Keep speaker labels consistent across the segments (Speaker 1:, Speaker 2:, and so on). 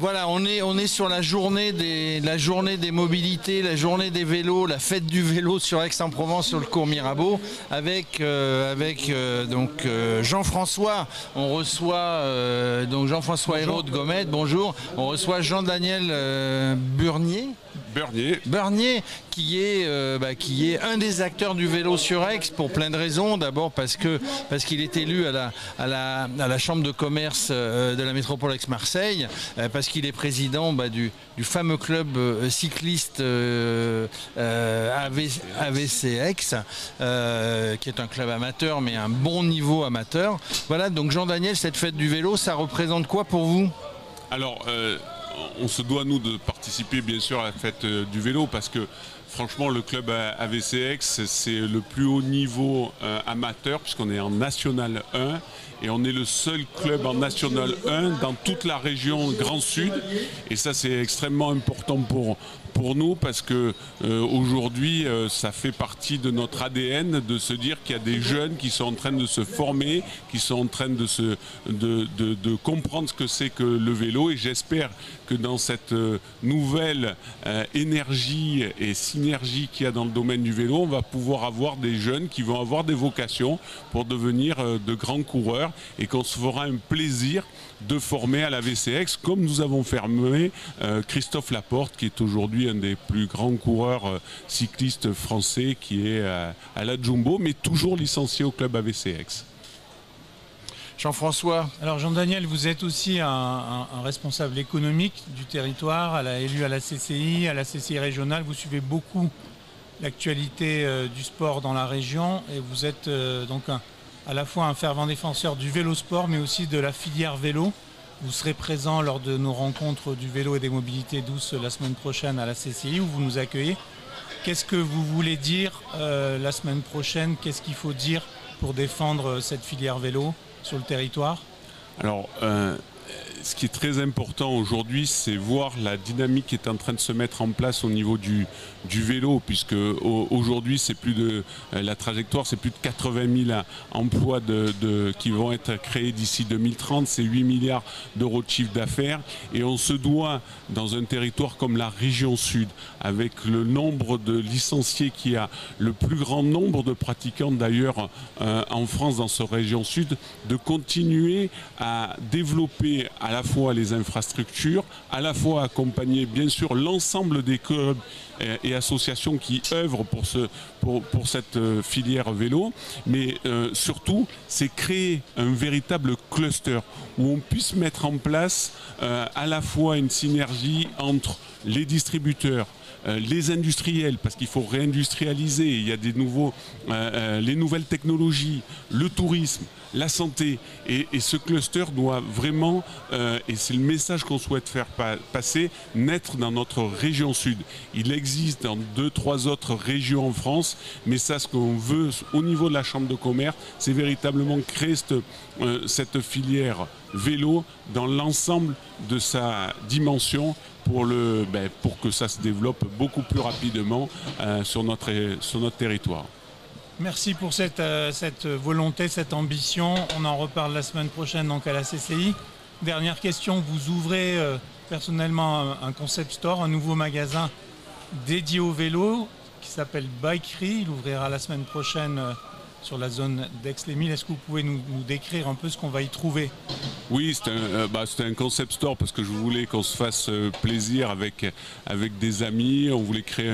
Speaker 1: Voilà, on est, on est sur la journée, des, la journée des mobilités, la journée des vélos, la fête du vélo sur Aix-en-Provence, sur le cours Mirabeau, avec, euh, avec euh, donc euh, Jean-François. On reçoit donc Jean-François Hérault de Gomet, bonjour. On reçoit Jean-Daniel Burnier.
Speaker 2: Bernier.
Speaker 1: Bernier, qui est, euh, bah, qui est un des acteurs du vélo sur Aix pour plein de raisons. D'abord parce que parce qu'il est élu à la, à la, à la chambre de commerce euh, de la métropole Aix-Marseille, euh, parce qu'il est président bah, du, fameux club cycliste AVC Aix, qui est un club amateur mais un bon niveau amateur. Voilà, donc Jean-Daniel, cette fête du vélo, ça représente quoi pour vous?
Speaker 2: Alors, on se doit, nous, de participer, bien sûr, à la fête euh, du vélo parce que, franchement, le club AVCX, c'est le plus haut niveau euh, amateur puisqu'on est en National 1 et on est le seul club en National 1 dans toute la région Grand Sud. Et ça, c'est extrêmement important pour, pour nous parce que euh, aujourd'hui euh, ça fait partie de notre ADN de se dire qu'il y a des jeunes qui sont en train de se former, qui sont en train de, se, de, de, comprendre ce que c'est que le vélo. Et j'espère que dans cette euh, nouvelle énergie et synergie qu'il y a dans le domaine du vélo, on va pouvoir avoir des jeunes qui vont avoir des vocations pour devenir de grands coureurs et qu'on se fera un plaisir de former à la VCX comme nous avons fermé Christophe Laporte qui est aujourd'hui un des plus grands coureurs euh, cyclistes français qui est à, la Jumbo, mais toujours licencié au club AVCX.
Speaker 1: Jean-François.
Speaker 3: Alors Jean-Daniel, vous êtes aussi un, responsable économique du territoire, à la, élu à la CCI, à la CCI régionale. Vous suivez beaucoup l'actualité euh, du sport dans la région et vous êtes euh, donc à la fois un fervent défenseur du vélo sport mais aussi de la filière vélo. Vous serez présent lors de nos rencontres du vélo et des mobilités douces la semaine prochaine à la CCI où vous nous accueillez. Qu'est-ce que vous voulez dire euh, la semaine prochaine? Qu'est-ce qu'il faut dire pour défendre cette filière vélo sur le territoire?
Speaker 2: Alors, euh, ce qui est très important aujourd'hui, c'est voir la dynamique qui est en train de se mettre en place au niveau du, vélo, puisque aujourd'hui, c'est plus de euh, la trajectoire, c'est plus de 80 000 emplois qui vont être créés d'ici 2030, c'est 8 milliards d'euros de chiffre d'affaires, et on se doit, dans un territoire comme la région sud, avec le nombre de licenciés qui a, le plus grand nombre de pratiquants d'ailleurs euh, en France dans cette région sud, de continuer à développer à la fois les infrastructures, à la fois accompagner bien sûr l'ensemble des clubs et, associations qui œuvrent pour, ce, pour, pour cette euh, filière vélo, mais euh, surtout c'est créer un véritable cluster où on puisse mettre en place euh, à la fois une synergie entre les distributeurs, euh, les industriels, parce qu'il faut réindustrialiser, il y a des nouveaux, euh, euh, les nouvelles technologies, le tourisme, la santé. Et, ce cluster doit vraiment, et c'est le message qu'on souhaite faire passer, naître dans notre région sud. Il existe dans deux, trois autres régions en France, mais ça, ce qu'on veut au niveau de la Chambre de commerce, c'est véritablement créer cette filière vélo dans l'ensemble de sa dimension pour, le, ben, pour que ça se développe beaucoup plus rapidement euh, sur, notre, sur notre territoire.
Speaker 3: Merci pour cette, euh, cette, volonté, cette ambition. On en reparle la semaine prochaine donc à la CCI. Dernière question, vous ouvrez euh, personnellement un, concept store, un nouveau magasin dédié au vélo qui s'appelle Bikery. Il ouvrira la semaine prochaine sur la zone d'Aix-les-Milles. Est-ce que vous pouvez nous, décrire un peu ce qu'on va y trouver?
Speaker 2: Oui, c'est un, euh, bah, concept store parce que je voulais qu'on se fasse euh, plaisir avec, avec des amis. On voulait créer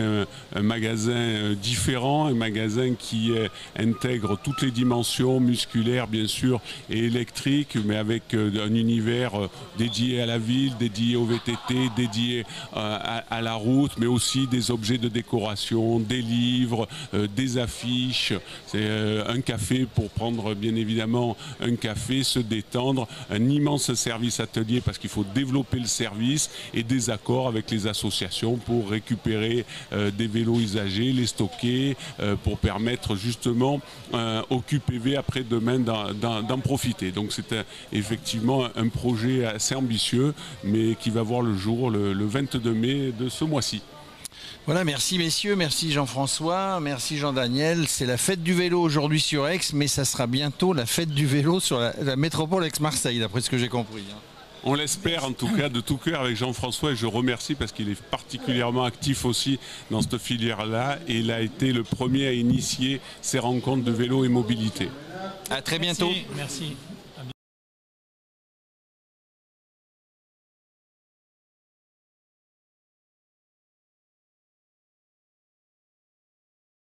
Speaker 2: un, magasin euh, différent, un magasin qui intègre toutes les dimensions musculaires, bien sûr, et électriques, mais avec un univers dédié à la ville, dédié au VTT, dédié à, la route, mais aussi des objets de décoration, des livres, des affiches. C'est un café pour prendre bien évidemment un café, se détendre, un immense service atelier parce qu'il faut développer le service et des accords avec les associations pour récupérer euh, des vélos usagés, les stocker, euh, pour permettre justement au QPV après-demain d'en profiter. Donc c'est effectivement un projet assez ambitieux mais qui va voir le jour le 22 mai de ce mois-ci.
Speaker 1: Voilà, merci messieurs, merci Jean-François, merci Jean-Daniel. C'est la fête du vélo aujourd'hui sur Aix, mais ça sera bientôt la fête du vélo sur la, métropole Aix-Marseille, d'après ce que j'ai compris. Hein.
Speaker 2: On l'espère en tout cas de tout cœur avec Jean-François et je remercie parce qu'il est particulièrement actif aussi dans cette filière-là et il a été le premier à initier ces rencontres de vélo et mobilité.
Speaker 1: À très bientôt.
Speaker 3: merci.